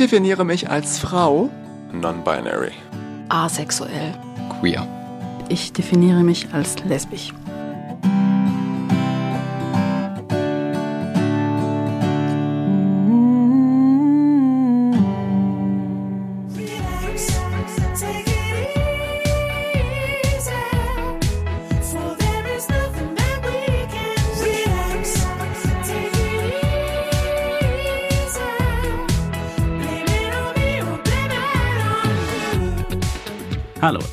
definiere mich als Frau. Non-binary. Asexuell. Queer. Ich definiere mich als lesbisch.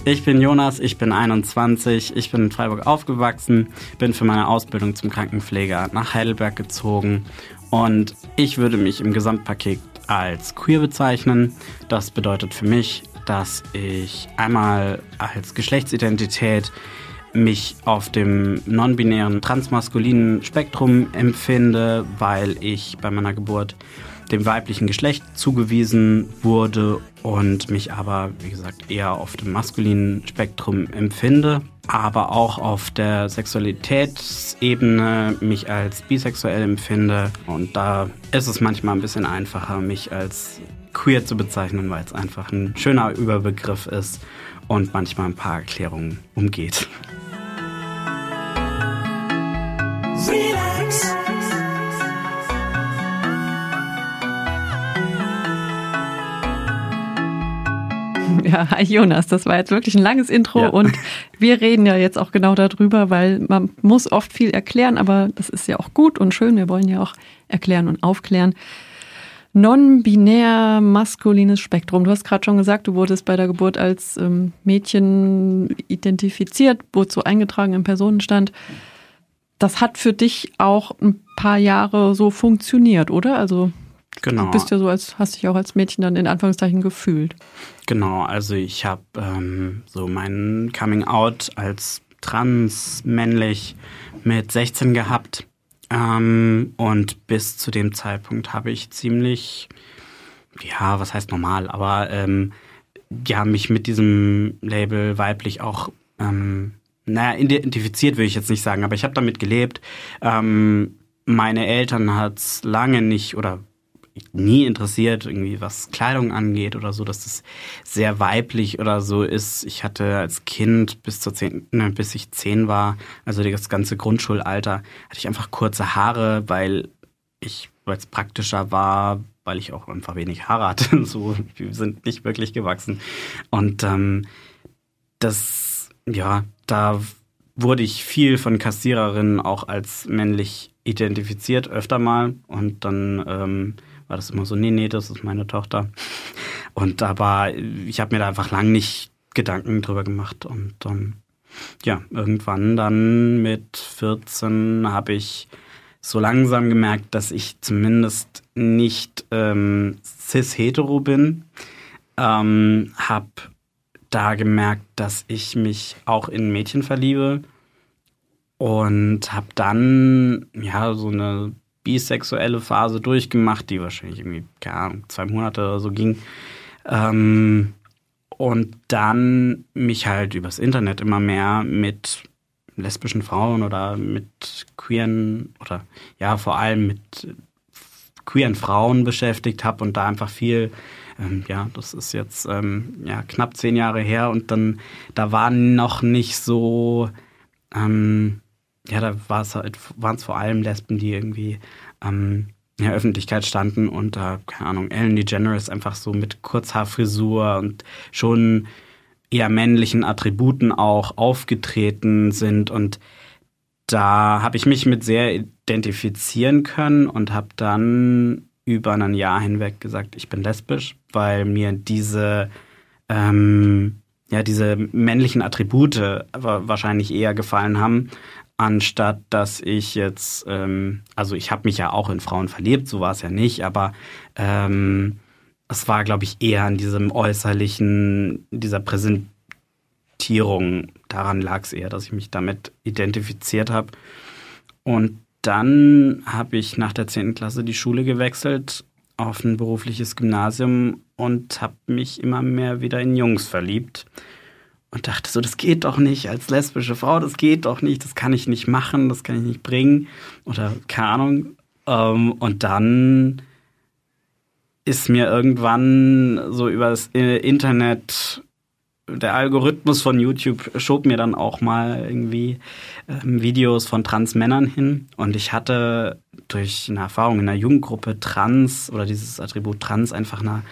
Ich bin Jonas, ich bin 21, ich bin in Freiburg aufgewachsen, bin für meine Ausbildung zum Krankenpfleger nach Heidelberg gezogen und ich würde mich im Gesamtpaket als queer bezeichnen. Das bedeutet für mich, dass ich einmal als Geschlechtsidentität mich auf dem non-binären transmaskulinen Spektrum empfinde, weil ich bei meiner Geburt dem weiblichen Geschlecht zugewiesen wurde und mich aber, wie gesagt, eher auf dem maskulinen Spektrum empfinde, aber auch auf der Sexualitätsebene mich als bisexuell empfinde. Und da ist es manchmal ein bisschen einfacher, mich als queer zu bezeichnen, weil es einfach ein schöner Überbegriff ist und manchmal ein paar Erklärungen umgeht. Ja, hi Jonas, das war jetzt wirklich ein langes Intro Ja. und wir reden ja jetzt auch genau darüber, weil man muss oft viel erklären, aber das ist ja auch gut und schön. Wir wollen ja auch erklären und aufklären. Non-binär maskulines Spektrum. Du hast gerade schon gesagt, du wurdest bei der Geburt als ähm, Mädchen identifiziert, wurdest so eingetragen im Personenstand. Das hat für dich auch ein paar Jahre so funktioniert, oder? Also Genau. du bist ja so als, hast dich auch als Mädchen dann in Anführungszeichen gefühlt. Genau, also ich habe ähm, so mein Coming Out als trans männlich mit 16 gehabt ähm, und bis zu dem Zeitpunkt habe ich ziemlich, ja, was heißt normal, aber ähm, ja, mich mit diesem Label weiblich auch, ähm, naja, identifiziert würde ich jetzt nicht sagen, aber ich habe damit gelebt. Ähm, meine Eltern hat's lange nicht oder nie interessiert, irgendwie was Kleidung angeht oder so, dass das sehr weiblich oder so ist. Ich hatte als Kind bis zur zehn, ne, bis ich zehn war, also das ganze Grundschulalter, hatte ich einfach kurze Haare, weil ich, weil es praktischer war, weil ich auch einfach wenig Haare hatte. So, die sind nicht wirklich gewachsen. Und ähm, das, ja, da wurde ich viel von Kassiererinnen auch als männlich identifiziert, öfter mal. Und dann ähm, war das immer so, nee, nee, das ist meine Tochter. Und aber ich habe mir da einfach lang nicht Gedanken drüber gemacht. Und ähm, ja, irgendwann dann mit 14 habe ich so langsam gemerkt, dass ich zumindest nicht ähm, cis-hetero bin. Ähm, hab da gemerkt, dass ich mich auch in Mädchen verliebe und habe dann ja so eine bisexuelle Phase durchgemacht, die wahrscheinlich irgendwie, keine Ahnung, zwei Monate oder so ging. Ähm, und dann mich halt übers Internet immer mehr mit lesbischen Frauen oder mit queeren oder ja vor allem mit queeren Frauen beschäftigt habe und da einfach viel, ähm, ja, das ist jetzt ähm, ja, knapp zehn Jahre her und dann, da waren noch nicht so, ähm, ja, da halt, waren es vor allem Lesben, die irgendwie ähm, in der Öffentlichkeit standen und da, keine Ahnung, Ellen DeGeneres einfach so mit Kurzhaarfrisur und schon eher männlichen Attributen auch aufgetreten sind. Und da habe ich mich mit sehr identifizieren können und habe dann über ein Jahr hinweg gesagt, ich bin lesbisch, weil mir diese ähm, ja diese männlichen Attribute wa- wahrscheinlich eher gefallen haben, anstatt dass ich jetzt ähm, also ich habe mich ja auch in Frauen verliebt, so war es ja nicht, aber ähm, es war glaube ich eher an diesem äußerlichen dieser Präsentierung daran lag es eher, dass ich mich damit identifiziert habe und dann habe ich nach der 10. Klasse die Schule gewechselt auf ein berufliches Gymnasium und habe mich immer mehr wieder in Jungs verliebt. Und dachte so, das geht doch nicht als lesbische Frau, das geht doch nicht, das kann ich nicht machen, das kann ich nicht bringen. Oder keine Ahnung. Ähm, und dann ist mir irgendwann so über das Internet der Algorithmus von YouTube schob mir dann auch mal irgendwie ähm, Videos von Trans-Männern hin. Und ich hatte durch eine Erfahrung in einer Jugendgruppe Trans oder dieses Attribut Trans einfach einer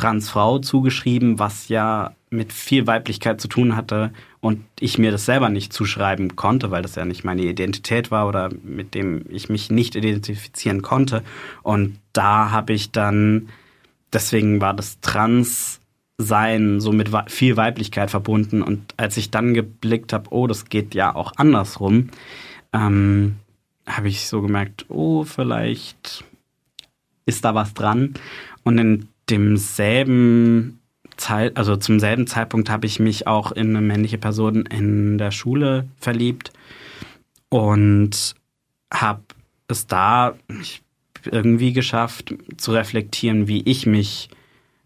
Transfrau zugeschrieben, was ja mit viel Weiblichkeit zu tun hatte und ich mir das selber nicht zuschreiben konnte, weil das ja nicht meine Identität war oder mit dem ich mich nicht identifizieren konnte. Und da habe ich dann, deswegen war das Trans sein so mit viel Weiblichkeit verbunden. Und als ich dann geblickt habe, oh, das geht ja auch andersrum, ähm, habe ich so gemerkt, oh, vielleicht ist da was dran. Und in demselben Zeit, also zum selben Zeitpunkt habe ich mich auch in eine männliche Person in der Schule verliebt und habe es da irgendwie geschafft zu reflektieren, wie ich mich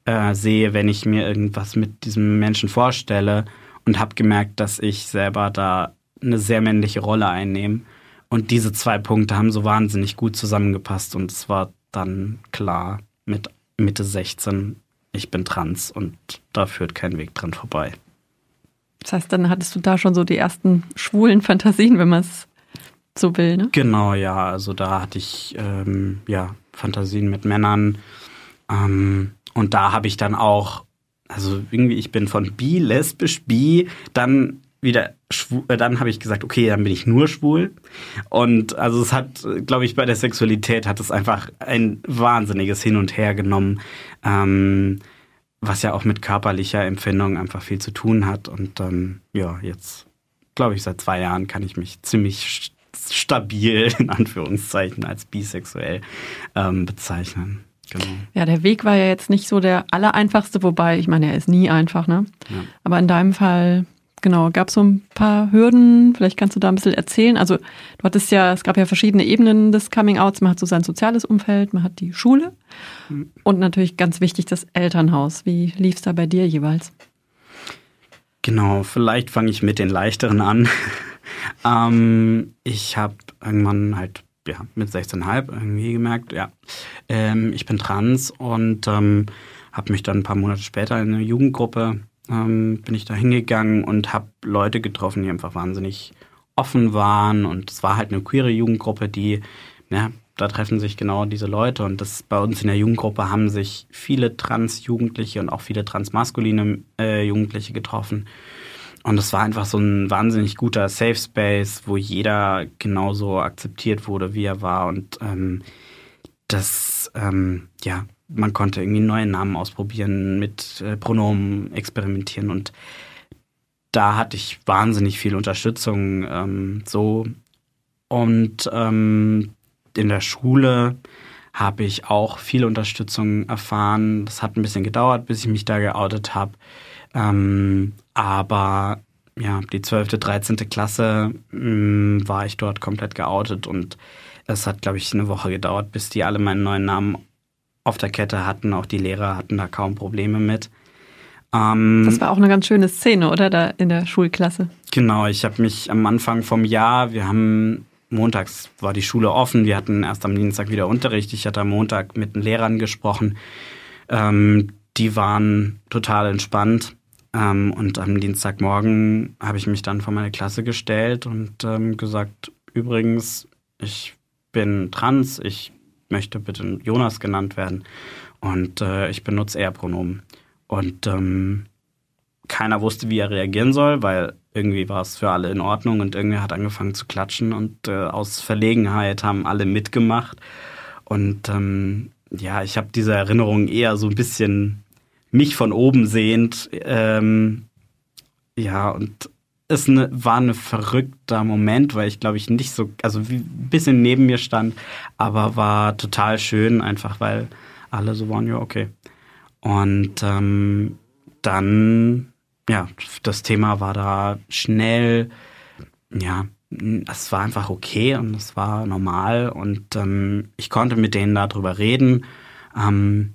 äh, sehe, wenn ich mir irgendwas mit diesem Menschen vorstelle und habe gemerkt, dass ich selber da eine sehr männliche Rolle einnehme. Und diese zwei Punkte haben so wahnsinnig gut zusammengepasst und es war dann klar mit Mitte 16, ich bin trans und da führt kein Weg dran vorbei. Das heißt, dann hattest du da schon so die ersten schwulen Fantasien, wenn man es so will, ne? Genau, ja. Also da hatte ich ähm, ja Fantasien mit Männern. Ähm, und da habe ich dann auch, also irgendwie, ich bin von bi, lesbisch, bi, dann wieder schwul, äh, dann habe ich gesagt, okay, dann bin ich nur schwul. Und also es hat, glaube ich, bei der Sexualität hat es einfach ein wahnsinniges Hin und Her genommen, ähm, was ja auch mit körperlicher Empfindung einfach viel zu tun hat. Und ähm, ja, jetzt, glaube ich, seit zwei Jahren kann ich mich ziemlich stabil, in Anführungszeichen, als bisexuell ähm, bezeichnen. Genau. Ja, der Weg war ja jetzt nicht so der allereinfachste, wobei, ich meine, er ist nie einfach, ne? Ja. Aber in deinem Fall, genau, gab es so ein paar Hürden, vielleicht kannst du da ein bisschen erzählen. Also du hattest ja, es gab ja verschiedene Ebenen des Coming-Outs. Man hat so sein soziales Umfeld, man hat die Schule mhm. und natürlich ganz wichtig das Elternhaus. Wie lief es da bei dir jeweils? Genau, vielleicht fange ich mit den leichteren an. ähm, ich habe irgendwann halt ja, mit 16,5 irgendwie gemerkt, ja, ähm, ich bin trans und ähm, habe mich dann ein paar Monate später in eine Jugendgruppe, ähm, bin ich da hingegangen und habe Leute getroffen, die einfach wahnsinnig offen waren. Und es war halt eine queere Jugendgruppe, die, ja, da treffen sich genau diese Leute. Und das bei uns in der Jugendgruppe haben sich viele Trans-Jugendliche und auch viele transmaskuline äh, Jugendliche getroffen. Und es war einfach so ein wahnsinnig guter Safe Space, wo jeder genauso akzeptiert wurde, wie er war. Und ähm, das, ähm, ja, man konnte irgendwie neue Namen ausprobieren, mit äh, Pronomen experimentieren. Und da hatte ich wahnsinnig viel Unterstützung. Ähm, so. Und ähm, in der Schule habe ich auch viel Unterstützung erfahren. Das hat ein bisschen gedauert, bis ich mich da geoutet habe. Ähm, aber ja, die 12., 13. Klasse mh, mm, war ich dort komplett geoutet und es hat, glaube ich, eine Woche gedauert, bis die alle meinen neuen Namen auf der Kette hatten. Auch die Lehrer hatten da kaum Probleme mit. Ähm, das war auch eine ganz schöne Szene, oder? Da in der Schulklasse. Genau, ich habe mich am Anfang vom Jahr, wir haben montags war die Schule offen, wir hatten erst am Dienstag wieder Unterricht. Ich hatte am Montag mit den Lehrern gesprochen. Ähm, die waren total entspannt. Ähm, und am Dienstagmorgen habe ich mich dann vor meine Klasse gestellt und ähm, gesagt, übrigens, ich bin trans, ich möchte bitte Jonas genannt werden und äh, ich benutze Er-Pronomen. Und ähm, keiner wusste, wie er reagieren soll, weil irgendwie war es für alle in Ordnung und irgendwer hat angefangen zu klatschen und äh, aus Verlegenheit haben alle mitgemacht. Und ähm, ja, ich habe diese Erinnerung eher so ein bisschen mich von oben sehend. Ähm, ja, und es ne, war ein verrückter Moment, weil ich glaube ich nicht so, also wie ein bisschen neben mir stand, aber war total schön, einfach weil alle so waren, ja, okay. Und ähm, dann, ja, das Thema war da schnell, ja, es war einfach okay und es war normal und ähm, ich konnte mit denen darüber reden. Ähm,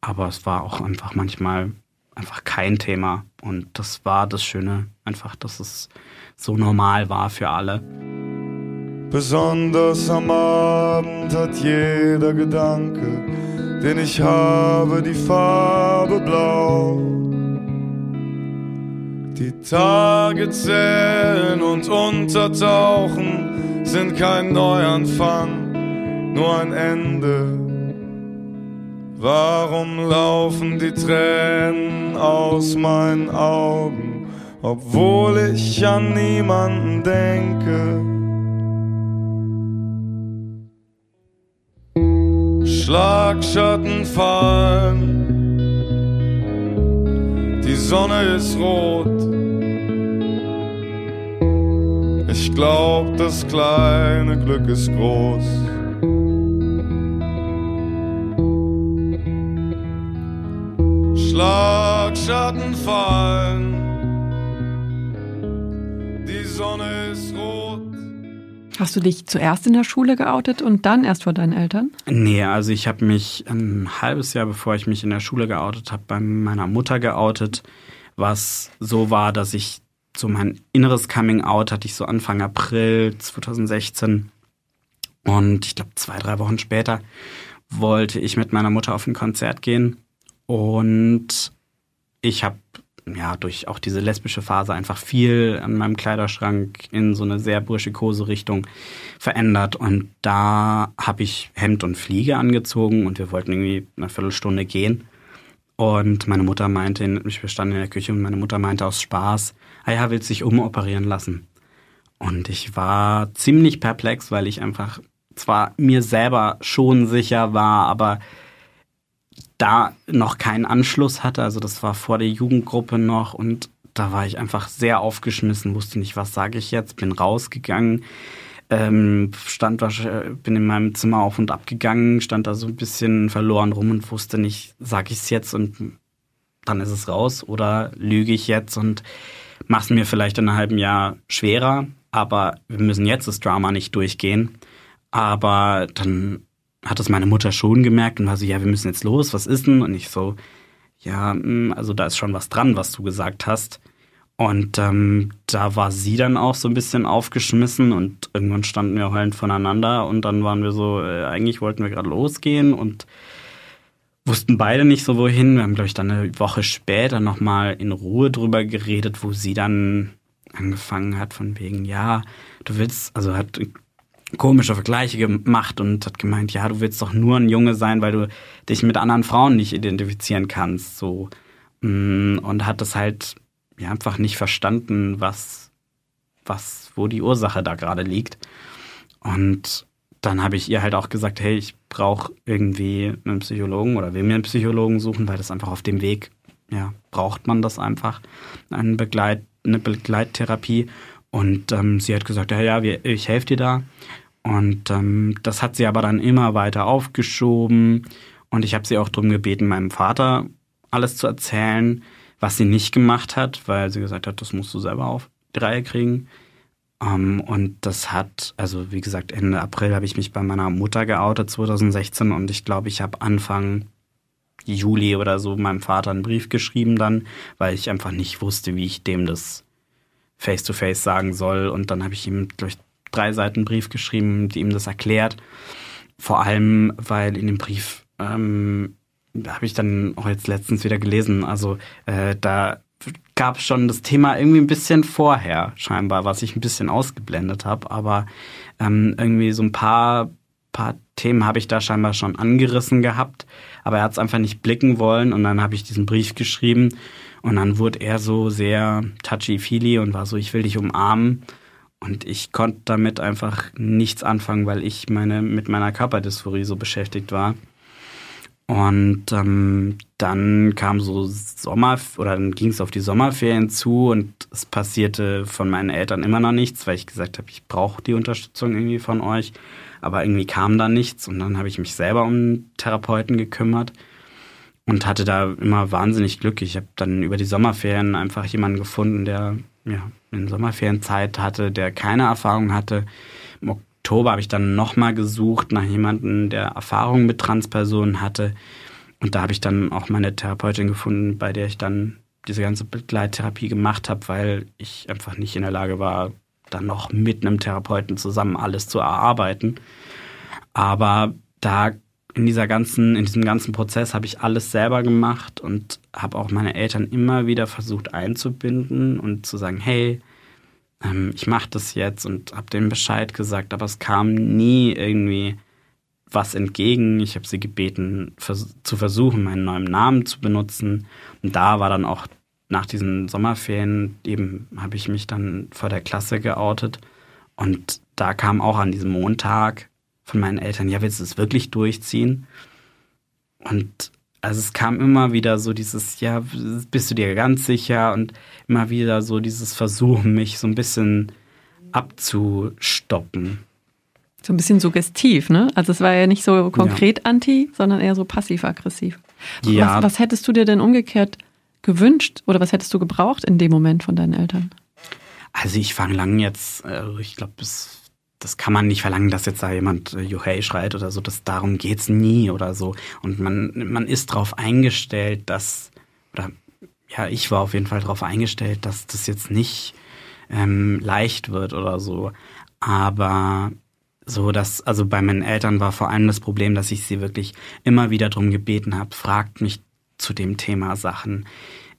aber es war auch einfach manchmal einfach kein Thema. Und das war das Schöne, einfach, dass es so normal war für alle. Besonders am Abend hat jeder Gedanke denn ich habe die Farbe blau. Die Tage zählen und untertauchen sind kein Neuanfang, nur ein Ende. Warum laufen die Tränen aus meinen Augen, obwohl ich an niemanden denke? Schlagschatten fallen, die Sonne ist rot. Ich glaub, das kleine Glück ist groß. Schlagschatten fallen, die Sonne ist rot. Hast du dich zuerst in der Schule geoutet und dann erst vor deinen Eltern? Nee, also ich habe mich ein halbes Jahr, bevor ich mich in der Schule geoutet habe, bei meiner Mutter geoutet, was so war, dass ich so mein inneres Coming-out hatte ich so Anfang April 2016. Und ich glaube, zwei, drei Wochen später wollte ich mit meiner Mutter auf ein Konzert gehen. Und ich habe ja, durch auch diese lesbische Phase einfach viel an meinem Kleiderschrank in so eine sehr burschikose Richtung verändert. Und da habe ich Hemd und Fliege angezogen und wir wollten irgendwie eine Viertelstunde gehen. Und meine Mutter meinte, wir standen in der Küche und meine Mutter meinte aus Spaß, ah ja, willst dich umoperieren lassen. Und ich war ziemlich perplex, weil ich einfach zwar mir selber schon sicher war, aber da noch keinen Anschluss hatte. Also das war vor der Jugendgruppe noch und da war ich einfach sehr aufgeschmissen, wusste nicht, was sage ich jetzt, bin rausgegangen, ähm, stand bin in meinem Zimmer auf und ab gegangen, stand da so ein bisschen verloren rum und wusste nicht, sage ich es jetzt und dann ist es raus oder lüge ich jetzt und mache es mir vielleicht in einem halben Jahr schwerer, aber wir müssen jetzt das Drama nicht durchgehen. Aber dann hat das meine Mutter schon gemerkt und war so, ja, wir müssen jetzt los, was ist denn? Und ich so, ja, hm, also da ist schon was dran, was du gesagt hast. Und ähm, da war sie dann auch so ein bisschen aufgeschmissen und irgendwann standen wir heulend voneinander und dann waren wir so, äh, eigentlich wollten wir gerade losgehen und wussten beide nicht so wohin. Wir haben, glaube ich, dann eine Woche später nochmal in Ruhe drüber geredet, wo sie dann angefangen hat von wegen, ja, du willst, also hat komische Vergleiche gemacht und hat gemeint, ja, du willst doch nur ein Junge sein, weil du dich mit anderen Frauen nicht identifizieren kannst, so. Mm, und hat das halt ja, einfach nicht verstanden, was, was, wo die Ursache da gerade liegt. Und dann habe ich ihr halt auch gesagt, hey, ich brauche irgendwie einen Psychologen oder will mir einen Psychologen suchen, weil das einfach auf dem Weg, ja, braucht man das einfach, eine, Begleit, eine Begleittherapie. Und ähm, sie hat gesagt, ja, ja, ich helfe dir da. Und ähm, das hat sie aber dann immer weiter aufgeschoben. Und ich habe sie auch darum gebeten, meinem Vater alles zu erzählen, was sie nicht gemacht hat, weil sie gesagt hat, das musst du selber auf die Reihe kriegen. Um, ähm, und das hat, also wie gesagt, Ende April habe ich mich bei meiner Mutter geoutet, 2016. Und ich glaube, ich habe Anfang Juli oder so meinem Vater einen Brief geschrieben dann, weil ich einfach nicht wusste, wie ich dem das face-to-face -face sagen soll. Und dann habe ich ihm, glaube ich, drei Seiten Brief geschrieben, die ihm das erklärt. Vor allem, weil in dem Brief ähm, habe ich dann auch jetzt letztens wieder gelesen. Also äh, da gab es schon das Thema irgendwie ein bisschen vorher, scheinbar, was ich ein bisschen ausgeblendet habe. Aber ähm, irgendwie so ein paar, paar Themen habe ich da scheinbar schon angerissen gehabt. Aber er hat es einfach nicht blicken wollen. Und dann habe ich diesen Brief geschrieben. Und dann wurde er so sehr touchy-feely und war so, ich will dich umarmen. Und ich konnte damit einfach nichts anfangen, weil ich meine, mit meiner Körperdysphorie so beschäftigt war. Und ähm, dann kam so Sommer oder dann ging es auf die Sommerferien zu und es passierte von meinen Eltern immer noch nichts, weil ich gesagt habe, ich brauche die Unterstützung irgendwie von euch. Aber irgendwie kam da nichts und dann habe ich mich selber um Therapeuten gekümmert und hatte da immer wahnsinnig Glück. Ich habe dann über die Sommerferien einfach jemanden gefunden, der ja, in Sommerferienzeit hatte, der keine Erfahrung hatte. Im Oktober habe ich dann nochmal gesucht nach jemandem, der Erfahrung mit Transpersonen hatte. Und da habe ich dann auch meine Therapeutin gefunden, bei der ich dann diese ganze Begleittherapie gemacht habe, weil ich einfach nicht in der Lage war, dann noch mit einem Therapeuten zusammen alles zu erarbeiten. Aber da in dieser ganzen, in diesem ganzen Prozess habe ich alles selber gemacht und habe auch meine Eltern immer wieder versucht einzubinden und zu sagen, hey, ähm, ich mache das jetzt und habe denen Bescheid gesagt, aber es kam nie irgendwie was entgegen. Ich habe sie gebeten, vers zu versuchen, meinen neuen Namen zu benutzen. Und da war dann auch nach diesen Sommerferien eben, habe ich mich dann vor der Klasse geoutet. Und da kam auch an diesem Montag von meinen Eltern, ja, willst du es wirklich durchziehen? Und also es kam immer wieder so dieses, ja, bist du dir ganz sicher? Und immer wieder so dieses Versuchen, mich so ein bisschen abzustoppen. So ein bisschen suggestiv, ne? Also es war ja nicht so konkret ja. anti, sondern eher so passiv-aggressiv. Ja. Was, was hättest du dir denn umgekehrt gewünscht oder was hättest du gebraucht in dem Moment von deinen Eltern? Also ich fange lang jetzt, also ich glaube, das, das kann man nicht verlangen, dass jetzt da jemand äh, Juhei schreit oder so. Das, darum geht's nie oder so. Und man, man ist darauf eingestellt, dass, oder ja, ich war auf jeden Fall darauf eingestellt, dass das jetzt nicht ähm, leicht wird oder so. Aber so dass, also bei meinen Eltern war vor allem das Problem, dass ich sie wirklich immer wieder drum gebeten habe, fragt mich zu dem Thema Sachen.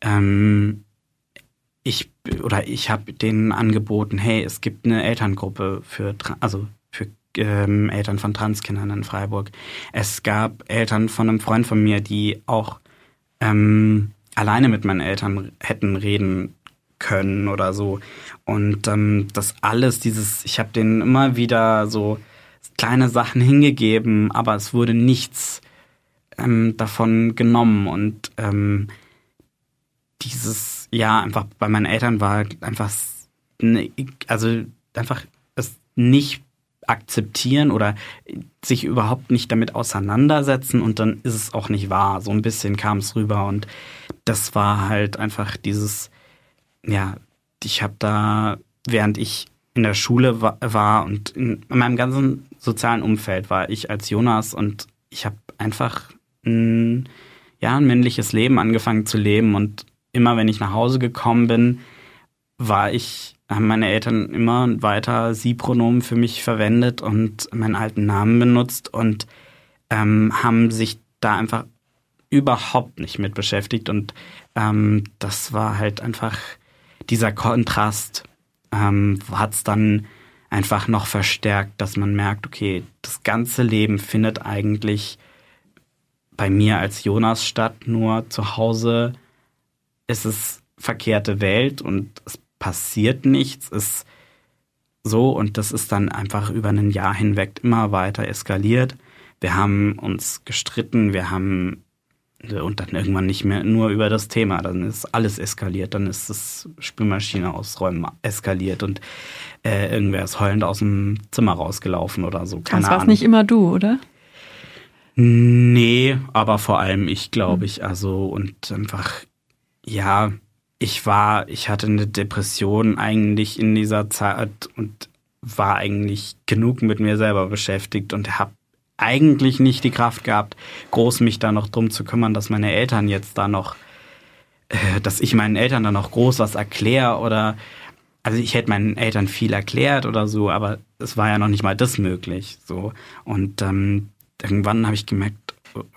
Ähm, ich oder ich habe denen angeboten, hey, es gibt eine Elterngruppe für also für ähm, Eltern von Transkindern in Freiburg. Es gab Eltern von einem Freund von mir, die auch ähm, alleine mit meinen Eltern hätten reden können oder so. Und ähm, das alles, dieses, ich habe denen immer wieder so kleine Sachen hingegeben, aber es wurde nichts ähm, davon genommen. Und ähm, dieses, ja, einfach bei meinen Eltern war einfach, ne, also einfach es nicht akzeptieren oder sich überhaupt nicht damit auseinandersetzen und dann ist es auch nicht wahr. So ein bisschen kam es rüber und das war halt einfach dieses, ja, ich habe da, während ich in der Schule war und in meinem ganzen sozialen Umfeld war ich als Jonas und ich habe einfach ein, ja, ein männliches Leben angefangen zu leben und immer wenn ich nach Hause gekommen bin, war ich, haben meine Eltern immer weiter Sie-Pronomen für mich verwendet und meinen alten Namen benutzt und ähm, haben sich da einfach überhaupt nicht mit beschäftigt und ähm, das war halt einfach dieser Kontrast ähm, hat es dann einfach noch verstärkt, dass man merkt, okay, das ganze Leben findet eigentlich bei mir als Jonas statt, nur zu Hause ist es verkehrte Welt und es passiert nichts, ist so und das ist dann einfach über ein Jahr hinweg immer weiter eskaliert. Wir haben uns gestritten, wir haben und dann irgendwann nicht mehr nur über das Thema. Dann ist alles eskaliert, dann ist das Spülmaschine ausräumen eskaliert und äh, irgendwer ist heulend aus dem Zimmer rausgelaufen oder so. Keine das war nicht immer du, oder? Nee, aber vor allem ich, glaube ich. Also und einfach, ja, ich war, ich hatte eine Depression eigentlich in dieser Zeit und war eigentlich genug mit mir selber beschäftigt und habe eigentlich nicht die Kraft gehabt, groß mich da noch drum zu kümmern, dass meine Eltern jetzt da noch, äh, dass ich meinen Eltern da noch groß was erkläre oder, also ich hätte meinen Eltern viel erklärt oder so, aber es war ja noch nicht mal das möglich, so. Und ähm, irgendwann habe ich gemerkt,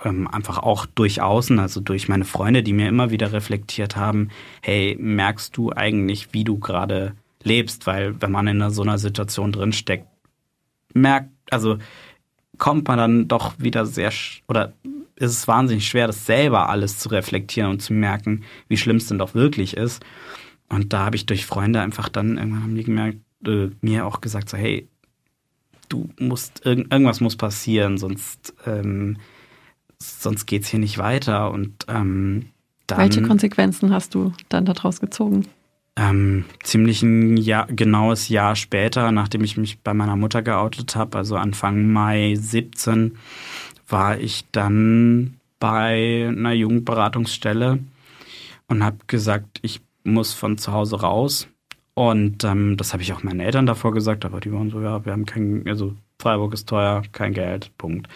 ähm, einfach auch durch außen, also durch meine Freunde, die mir immer wieder reflektiert haben, hey, merkst du eigentlich, wie du gerade lebst? Weil wenn man in so einer Situation drinsteckt, merkt, also kommt man dann doch wieder sehr, oder ist es wahnsinnig schwer, das selber alles zu reflektieren und zu merken, wie schlimm es denn doch wirklich ist. Und da habe ich durch Freunde einfach dann irgendwann haben die gemerkt, äh, mir auch gesagt, so, hey, du musst, irg irgendwas muss passieren, sonst, ähm, sonst geht's hier nicht weiter. Und ähm, dann, Welche Konsequenzen hast du dann daraus gezogen? ähm, ziemlich ein Jahr, genaues Jahr später, nachdem ich mich bei meiner Mutter geoutet habe, also Anfang Mai 17, war ich dann bei einer Jugendberatungsstelle und habe gesagt, ich muss von zu Hause raus. Und ähm, das habe ich auch meinen Eltern davor gesagt, aber die waren so, ja, wir haben kein, also Freiburg ist teuer, kein Geld, Punkt.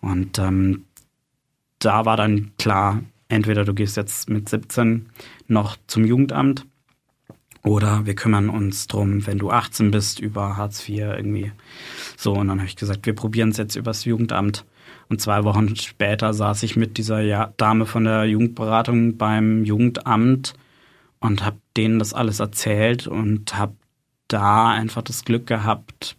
Und ähm, da war dann klar, entweder du gehst jetzt mit 17 noch zum Jugendamt oder wir kümmern uns drum, wenn du 18 bist, über Hartz IV irgendwie. So, und dann habe ich gesagt, wir probieren es jetzt übers Jugendamt. Und zwei Wochen später saß ich mit dieser Dame von der Jugendberatung beim Jugendamt und habe denen das alles erzählt und habe da einfach das Glück gehabt,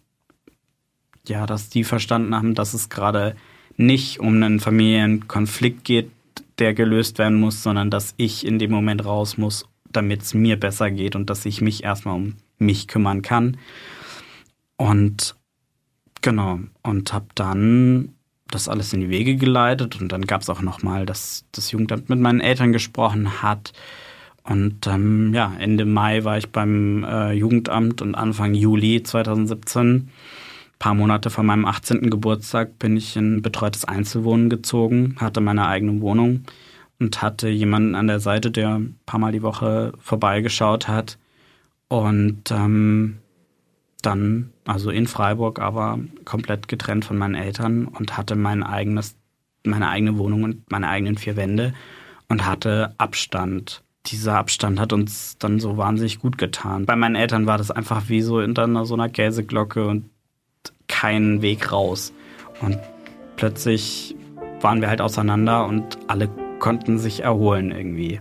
ja, dass die verstanden haben, dass es gerade nicht um einen Familienkonflikt geht, der gelöst werden muss, sondern dass ich in dem Moment raus muss, damit es mir besser geht und dass ich mich erstmal um mich kümmern kann. Und genau, und habe dann das alles in die Wege geleitet und dann gab es auch nochmal, dass das Jugendamt mit meinen Eltern gesprochen hat. Und ähm, ja, Ende Mai war ich beim äh, Jugendamt und Anfang Juli 2017, ein paar Monate vor meinem 18. Geburtstag, bin ich in betreutes Einzelwohnen gezogen, hatte meine eigene Wohnung und hatte jemanden an der Seite, der ein paar Mal die Woche vorbeigeschaut hat. Und ähm, dann, also in Freiburg, aber komplett getrennt von meinen Eltern und hatte mein eigenes, meine eigene Wohnung und meine eigenen vier Wände und hatte Abstand. Dieser Abstand hat uns dann so wahnsinnig gut getan. Bei meinen Eltern war das einfach wie so in so einer Käseglocke und kein Weg raus. Und plötzlich waren wir halt auseinander und alle konnten sich erholen irgendwie.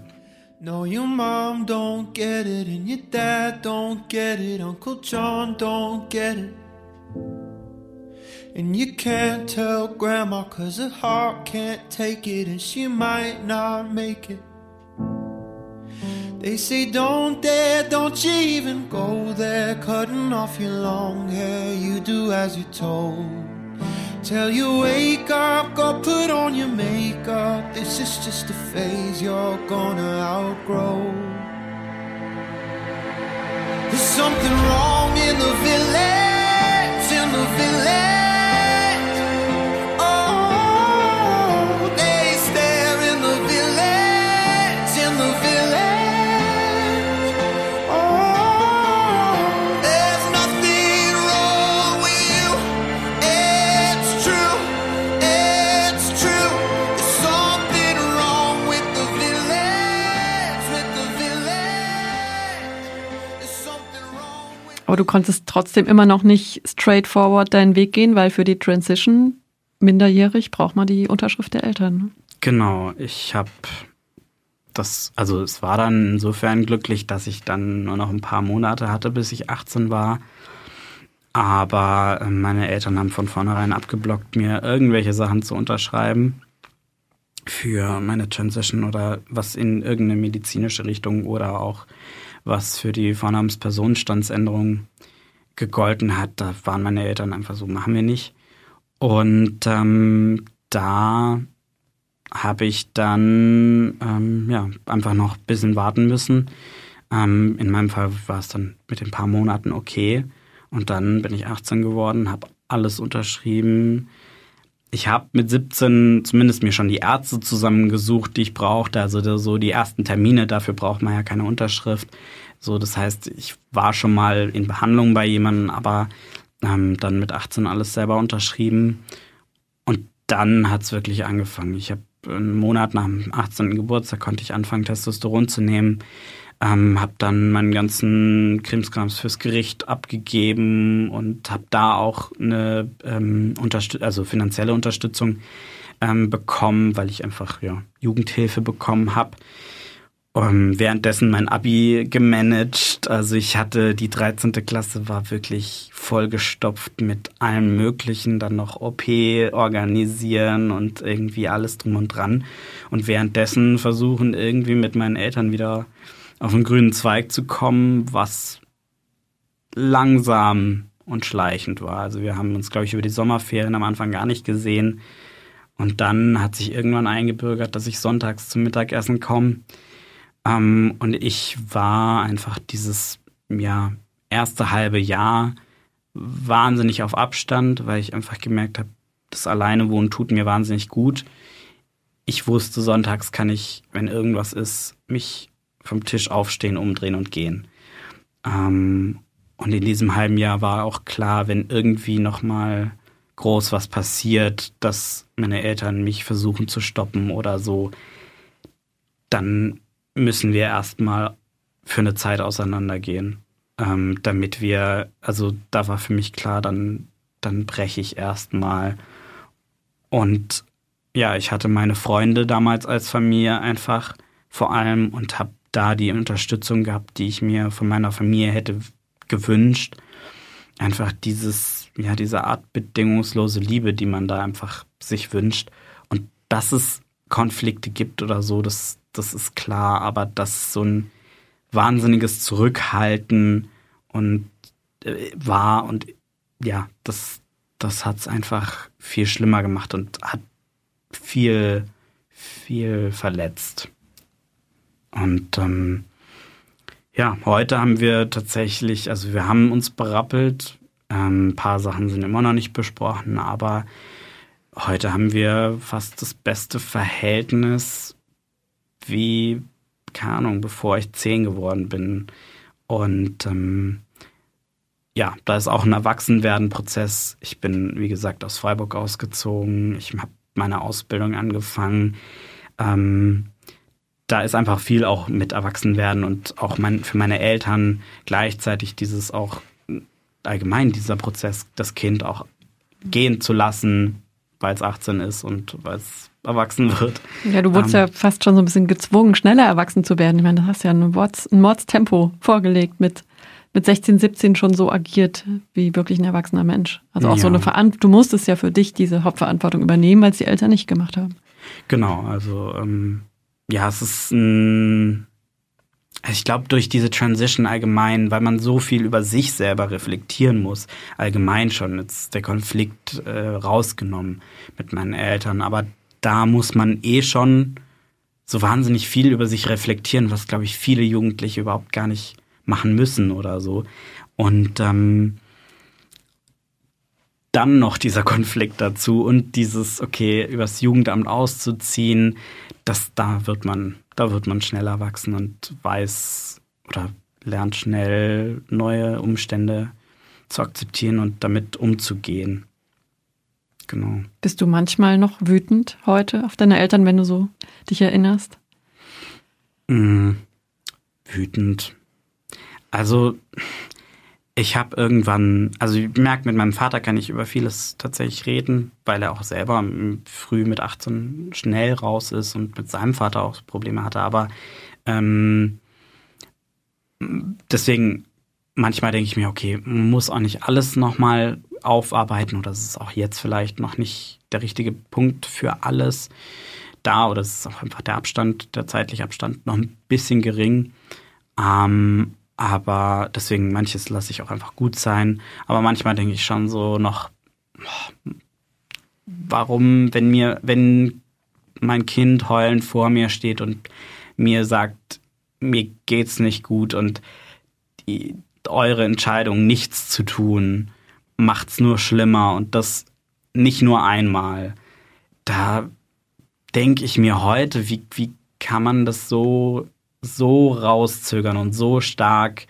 No, your mom don't get it, and your dad don't get it, Uncle John don't get it. And you can't tell grandma cause her heart can't take it and she might not make it. They say don't dare, don't you even go there, cutting off your long hair, you do as you're told. Till you wake up, go put on your makeup. This is just a phase you're gonna outgrow. There's something wrong in the village, in the village. Aber du konntest trotzdem immer noch nicht straightforward deinen Weg gehen, weil für die Transition minderjährig braucht man die Unterschrift der Eltern. Ne? Genau, ich habe das, also es war dann insofern glücklich, dass ich dann nur noch ein paar Monate hatte, bis ich 18 war. Aber äh, meine Eltern haben von vornherein abgeblockt, mir irgendwelche Sachen zu unterschreiben für meine Transition oder was in irgendeine medizinische Richtung oder auch was für die Vornamenspersonenstandsänderung gegolten hat. Da waren meine Eltern einfach so, machen wir nicht. Und ähm, da habe ich dann ähm, ja, einfach noch ein bisschen warten müssen. Ähm, in meinem Fall war es dann mit ein paar Monaten okay. Und dann bin ich 18 geworden, habe alles unterschrieben, ich habe mit 17 zumindest mir schon die Ärzte zusammengesucht, die ich brauchte. Also so die ersten Termine, dafür braucht man ja keine Unterschrift. So, das heißt, ich war schon mal in Behandlung bei jemandem, aber ähm, dann mit 18 alles selber unterschrieben. Und dann hat es wirklich angefangen. Ich habe einen Monat nach dem 18. Geburtstag konnte ich anfangen, Testosteron zu nehmen. Ähm, habe dann meinen ganzen Krimskrams fürs Gericht abgegeben und habe da auch eine ähm, also finanzielle Unterstützung ähm, bekommen, weil ich einfach ja, Jugendhilfe bekommen habe. Um, währenddessen mein Abi gemanagt. Also ich hatte die 13. Klasse war wirklich vollgestopft mit allem Möglichen, dann noch OP organisieren und irgendwie alles drum und dran. Und währenddessen versuchen irgendwie mit meinen Eltern wieder auf einen grünen Zweig zu kommen, was langsam und schleichend war. Also wir haben uns, glaube ich, über die Sommerferien am Anfang gar nicht gesehen. Und dann hat sich irgendwann eingebürgert, dass ich sonntags zum Mittagessen komme. Ähm, und ich war einfach dieses ja, erste halbe Jahr wahnsinnig auf Abstand, weil ich einfach gemerkt habe, das Alleinewohnen tut mir wahnsinnig gut. Ich wusste, sonntags kann ich, wenn irgendwas ist, mich vom Tisch aufstehen, umdrehen und gehen. Ähm, und in diesem halben Jahr war auch klar, wenn irgendwie nochmal groß was passiert, dass meine Eltern mich versuchen zu stoppen oder so, dann müssen wir erstmal für eine Zeit auseinandergehen. Ähm, damit wir, also da war für mich klar, dann, dann breche ich erstmal und ja, ich hatte meine Freunde damals als Familie einfach vor allem und habe da die Unterstützung gehabt, die ich mir von meiner Familie hätte gewünscht. Einfach dieses, ja, diese Art bedingungslose Liebe, die man da einfach sich wünscht. Und dass es Konflikte gibt oder so, das, das ist klar, aber dass so ein wahnsinniges Zurückhalten und äh, war und ja, das, das hat es einfach viel schlimmer gemacht und hat viel, viel verletzt. Und ähm, ja, heute haben wir tatsächlich, also wir haben uns berappelt. Ähm, ein paar Sachen sind immer noch nicht besprochen, aber heute haben wir fast das beste Verhältnis wie, keine Ahnung, bevor ich zehn geworden bin. Und ähm, ja, da ist auch ein Erwachsenwerden-Prozess. Ich bin, wie gesagt, aus Freiburg ausgezogen. Ich habe meine Ausbildung angefangen. Ähm, da ist einfach viel auch mit Erwachsenwerden und auch mein, für meine Eltern gleichzeitig dieses auch allgemein dieser Prozess, das Kind auch gehen zu lassen, weil es 18 ist und weil es erwachsen wird. Ja, du wurdest ähm, ja fast schon so ein bisschen gezwungen, schneller erwachsen zu werden. Ich meine, du hast ja ein, Mords, ein Mordstempo vorgelegt mit, mit 16, 17 schon so agiert wie wirklich ein erwachsener Mensch. Also auch ja. so eine Verantwortung. Du musstest ja für dich diese Hauptverantwortung übernehmen, weil es die Eltern nicht gemacht haben. Genau, also ähm, ja, es ist ein, ich glaube, durch diese Transition allgemein, weil man so viel über sich selber reflektieren muss, allgemein schon, jetzt der Konflikt äh, rausgenommen mit meinen Eltern, aber da muss man eh schon so wahnsinnig viel über sich reflektieren, was, glaube ich, viele Jugendliche überhaupt gar nicht machen müssen oder so. Und ähm, dann noch dieser Konflikt dazu und dieses, okay, übers Jugendamt auszuziehen, das, da wird man, da wird man schnell erwachsen und weiß oder lernt schnell neue Umstände zu akzeptieren und damit umzugehen. Genau. Bist du manchmal noch wütend heute auf deine Eltern, wenn du so dich erinnerst? Mm, wütend. Also ich habe irgendwann, also ich merke, mit meinem Vater kann ich über vieles tatsächlich reden, weil er auch selber früh mit 18 schnell raus ist und mit seinem Vater auch Probleme hatte. Aber ähm, deswegen, manchmal denke ich mir, okay, man muss auch nicht alles nochmal aufarbeiten oder es ist auch jetzt vielleicht noch nicht der richtige Punkt für alles da oder es ist auch einfach der Abstand, der zeitliche Abstand noch ein bisschen gering. Ähm, aber deswegen, manches lasse ich auch einfach gut sein. Aber manchmal denke ich schon so noch, warum, wenn mir, wenn mein Kind heulend vor mir steht und mir sagt, mir geht's nicht gut und die, eure Entscheidung, nichts zu tun, macht's nur schlimmer und das nicht nur einmal. Da denke ich mir heute, wie, wie kann man das so so rauszögern und so stark,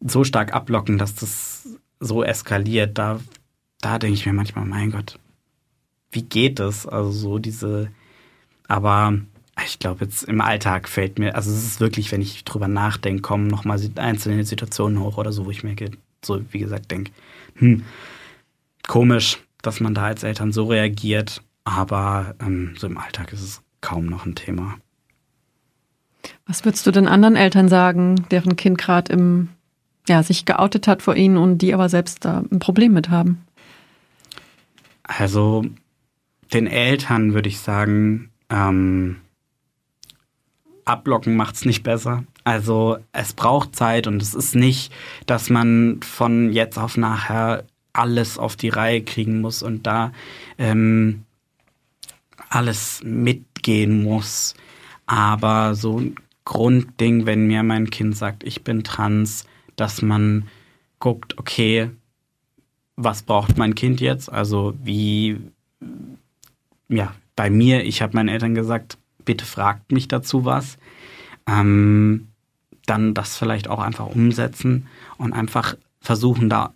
so stark ablocken, dass das so eskaliert, da, da denke ich mir manchmal, mein Gott, wie geht das? Also so diese, aber ich glaube jetzt im Alltag fällt mir, also es ist wirklich, wenn ich drüber nachdenke, kommen nochmal einzelne Situationen hoch oder so, wo ich mir so, wie gesagt, denke, hm, komisch, dass man da als Eltern so reagiert, aber ähm, so im Alltag ist es kaum noch ein Thema. Was würdest du denn anderen Eltern sagen, deren Kind gerade im ja, sich geoutet hat vor ihnen und die aber selbst da ein Problem mit haben? Also den Eltern würde ich sagen, ähm, ablocken macht's nicht besser. Also es braucht Zeit und es ist nicht, dass man von jetzt auf nachher alles auf die Reihe kriegen muss und da ähm, alles mitgehen muss. Aber so ein Grundding, wenn mir mein Kind sagt, ich bin trans, dass man guckt, okay, was braucht mein Kind jetzt? Also wie, ja, bei mir, ich habe meinen Eltern gesagt, bitte fragt mich dazu was. Ähm, dann das vielleicht auch einfach umsetzen und einfach versuchen, da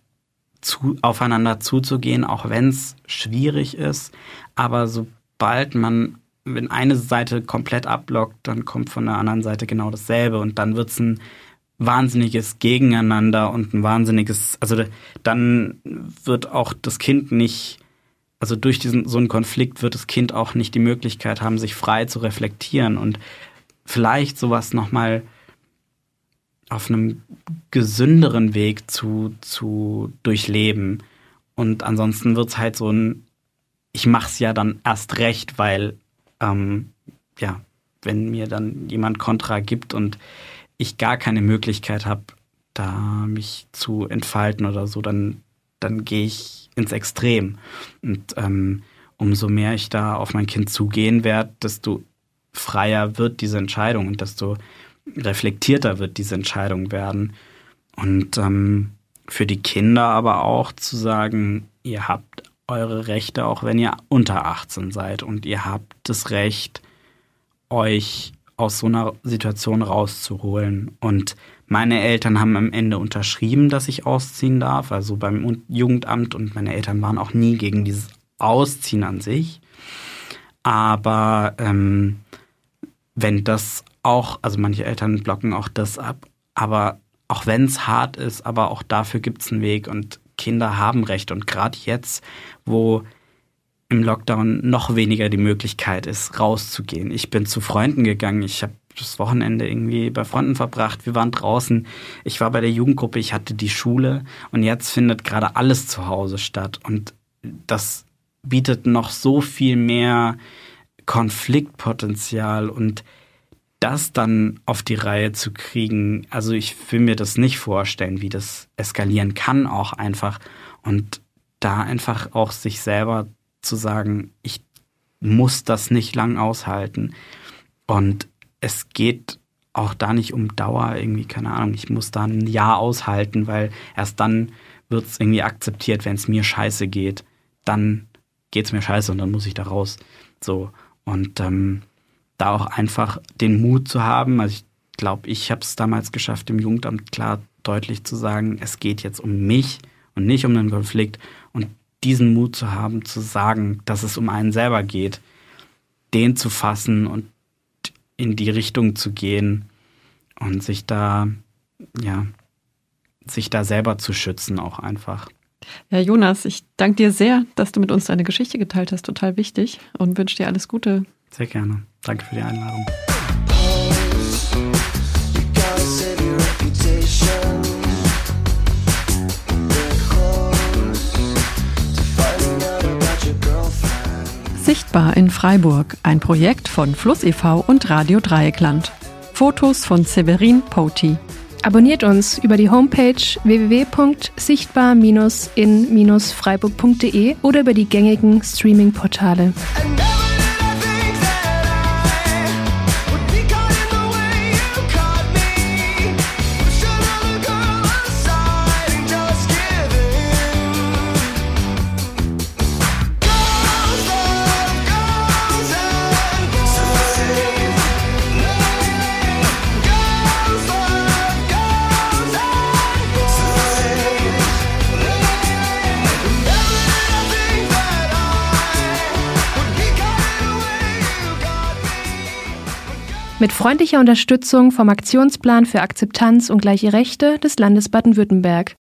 zu, aufeinander zuzugehen, auch wenn es schwierig ist. Aber sobald man wenn eine Seite komplett abblockt, dann kommt von der anderen Seite genau dasselbe und dann wird es ein wahnsinniges Gegeneinander und ein wahnsinniges, also dann wird auch das Kind nicht also durch diesen so einen Konflikt wird das Kind auch nicht die Möglichkeit haben, sich frei zu reflektieren und vielleicht sowas nochmal auf einem gesünderen Weg zu, zu durchleben. Und ansonsten wird es halt so ein, ich mach's ja dann erst recht, weil, ähm, ja, wenn mir dann jemand Kontra gibt und ich gar keine Möglichkeit habe, da mich zu entfalten oder so, dann, dann gehe ich ins Extrem. Und ähm, umso mehr ich da auf mein Kind zugehen werde, desto freier wird diese Entscheidung und desto reflektierter wird diese Entscheidung werden. Und ähm, für die Kinder aber auch zu sagen, ihr habt eure Rechte, auch wenn ihr unter 18 seid und ihr habt das Recht, euch aus so einer Situation rauszuholen. Und meine Eltern haben am Ende unterschrieben, dass ich ausziehen darf, also beim Jugendamt und meine Eltern waren auch nie gegen dieses Ausziehen an sich. Aber ähm, wenn das auch, also manche Eltern blocken auch das ab, aber auch wenn es hart ist, aber auch dafür gibt es einen Weg und Kinder haben Recht. Und gerade jetzt, wo im Lockdown noch weniger die Möglichkeit ist, rauszugehen. Ich bin zu Freunden gegangen. Ich habe das Wochenende irgendwie bei Freunden verbracht. Wir waren draußen. Ich war bei der Jugendgruppe. Ich hatte die Schule. Und jetzt findet gerade alles zu Hause statt. Und das bietet noch so viel mehr Konfliktpotenzial und das dann auf die Reihe zu kriegen, also ich will mir das nicht vorstellen, wie das eskalieren kann auch einfach und da einfach auch sich selber zu sagen, ich muss das nicht lang aushalten und es geht auch da nicht um Dauer irgendwie, keine Ahnung, ich muss da ein Jahr aushalten, weil erst dann wird es irgendwie akzeptiert, wenn es mir scheiße geht, dann geht es mir scheiße und dann muss ich da raus. So. Und ähm, da auch einfach den Mut zu haben. Also ich glaube, ich habe es damals geschafft, im Jugendamt klar deutlich zu sagen, es geht jetzt um mich und nicht um den Konflikt. Und diesen Mut zu haben, zu sagen, dass es um einen selber geht, den zu fassen und in die Richtung zu gehen und sich da, ja, sich da selber zu schützen auch einfach. Ja, Jonas, ich danke dir sehr, dass du mit uns deine Geschichte geteilt hast. Total wichtig und wünsche dir alles Gute sehr gerne. Danke für die Einladung. Sichtbar in Freiburg, ein Projekt von Fluss e.V. und Radio Dreieckland. Fotos von Severin Poti. Abonniert uns über die Homepage www.sichtbar-in-freiburg.de oder über die gängigen Streaming-Portale. Mit freundlicher Unterstützung vom Aktionsplan für Akzeptanz und gleiche Rechte des Landes Baden-Württemberg.